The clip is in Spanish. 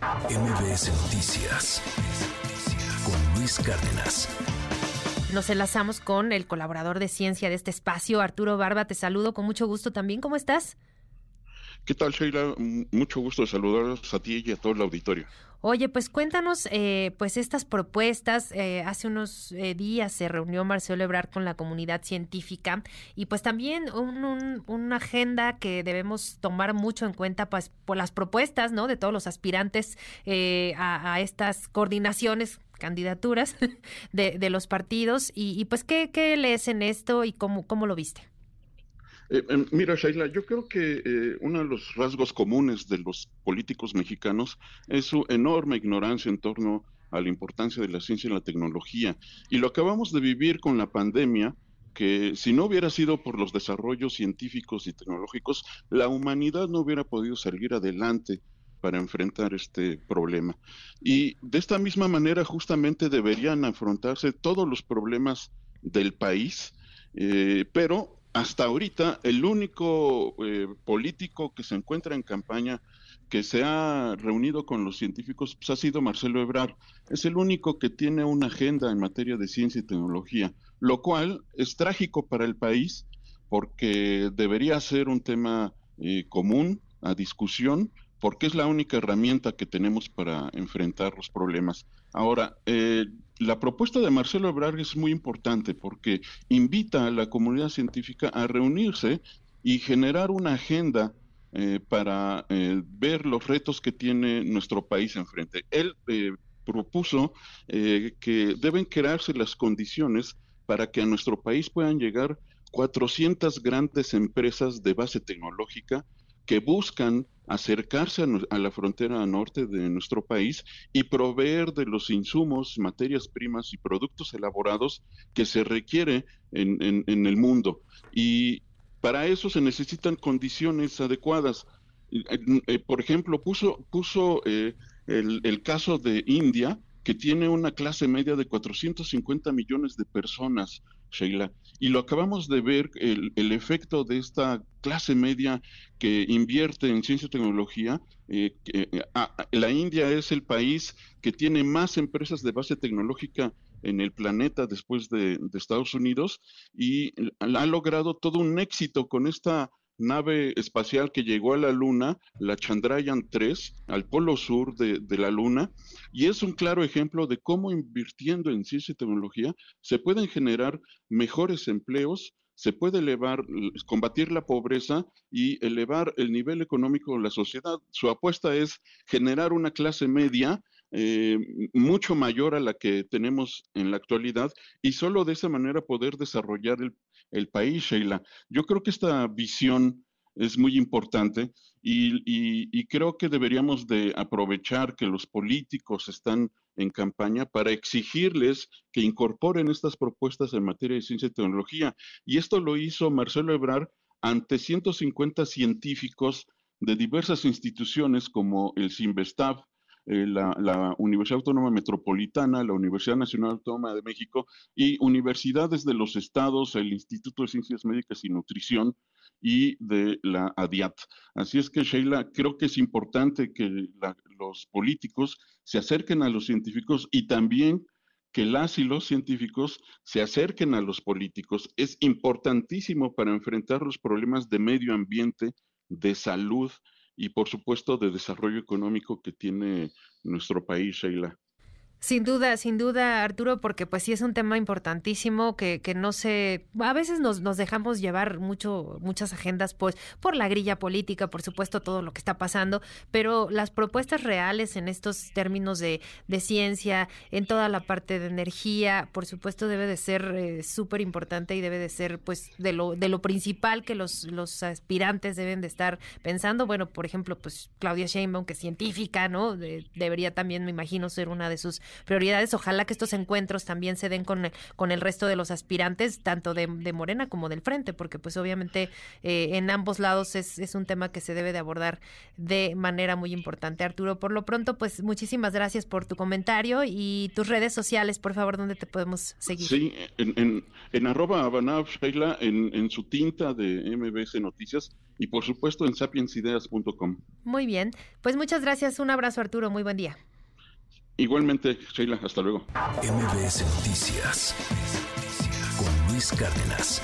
MBS Noticias con Luis Cárdenas. Nos enlazamos con el colaborador de ciencia de este espacio, Arturo Barba. Te saludo con mucho gusto también. ¿Cómo estás? ¿Qué tal, Sheila? Mucho gusto de saludarlos a ti y a todo el auditorio. Oye, pues cuéntanos, eh, pues estas propuestas. Eh, hace unos eh, días se reunió Marcelo Ebrard con la comunidad científica y pues también una agenda que debemos tomar mucho en cuenta, pues por las propuestas, ¿no? De todos los aspirantes a, estas coordinaciones candidaturas de, los partidos y, pues ¿qué, qué lees en esto y cómo, cómo lo viste. Eh, em, mira, Shaila, yo creo que eh, uno de los rasgos comunes de los políticos mexicanos es su enorme ignorancia en torno a la importancia de la ciencia y la tecnología. Y lo acabamos de vivir con la pandemia, que si no hubiera sido por los desarrollos científicos y tecnológicos, la humanidad no hubiera podido salir adelante para enfrentar este problema. Y de esta misma manera justamente deberían afrontarse todos los problemas del país, eh, pero hasta ahorita el único eh, político que se encuentra en campaña que se ha reunido con los científicos pues, ha sido Marcelo Ebrard. Es el único que tiene una agenda en materia de ciencia y tecnología, lo cual es trágico para el país porque debería ser un tema eh, común a discusión, porque es la única herramienta que tenemos para enfrentar los problemas. Ahora, eh, la propuesta de Marcelo Ebrard es muy importante porque invita a la comunidad científica a reunirse y generar una agenda eh, para eh, ver los retos que tiene nuestro país enfrente. Él propuso que deben crearse las condiciones para que a nuestro país puedan llegar 400 grandes empresas de base tecnológica que buscan acercarse a, la frontera norte de nuestro país y proveer de los insumos, materias primas y productos elaborados que se requiere en, el mundo. Y para eso se necesitan condiciones adecuadas. Eh, por ejemplo, puso, puso eh, el, el caso de India, que tiene una clase media de 450 millones de personas, Sheila. Y lo acabamos de ver, el, el efecto de esta clase media que invierte en ciencia y tecnología. Eh, eh, la India es el país que tiene más empresas de base tecnológica en el planeta después de, de Estados Unidos y ha logrado todo un éxito con esta nave espacial que llegó a la Luna, la Chandrayaan 3, al polo sur de, de, la Luna, y es un claro ejemplo de cómo invirtiendo en ciencia y tecnología se pueden generar mejores empleos, se puede elevar, combatir la pobreza y elevar el nivel económico de la sociedad. Su apuesta es generar una clase media eh, mucho mayor a la que tenemos en la actualidad y solo de esa manera poder desarrollar el, el país, Sheila. Yo creo que esta visión es muy importante y, creo que deberíamos de aprovechar que los políticos están en campaña para exigirles que incorporen estas propuestas en materia de ciencia y tecnología. Y esto lo hizo Marcelo Ebrard ante 150 científicos de diversas instituciones como el CIMBESTAF, eh, la, Universidad Autónoma Metropolitana, la Universidad Nacional Autónoma de México y universidades de los estados, el Instituto de Ciencias Médicas y Nutrición y de la ADIAT. Así es que, Sheila, creo que es importante que los políticos se acerquen a los científicos y también que las y los científicos se acerquen a los políticos. Es importantísimo para enfrentar los problemas de medio ambiente, de salud, y por supuesto de desarrollo económico que tiene nuestro país, Sheila. Sin duda, sin duda, Arturo, porque pues sí es un tema importantísimo que, que no se, a veces nos, nos dejamos llevar mucho, muchas agendas pues por la grilla política, por supuesto todo lo que está pasando, pero las propuestas reales en estos términos de, de ciencia, en toda la parte de energía, por supuesto debe de ser eh, súper importante y debe de ser pues de lo, de lo principal que los, los aspirantes deben de estar pensando. Bueno, por ejemplo, pues Claudia Sheinbaum, que es científica, ¿no? debería también, me imagino, ser una de sus prioridades. Ojalá que estos encuentros también se den con, con el resto de los aspirantes, tanto de, Morena como del Frente, porque pues obviamente eh, en ambos lados es, es un tema que se debe de abordar de manera muy importante. Arturo, por lo pronto, pues muchísimas gracias por tu comentario y tus redes sociales, por favor, ¿dónde te podemos seguir? Sí, en, en, en arroba Abanav, Sheila, en, en su tinta de MBS Noticias y por supuesto en sapiensideas.com. Muy bien, pues muchas gracias, un abrazo Arturo, muy buen día. Igualmente, Sheila, hasta luego. MBS Noticias con Luis Cárdenas.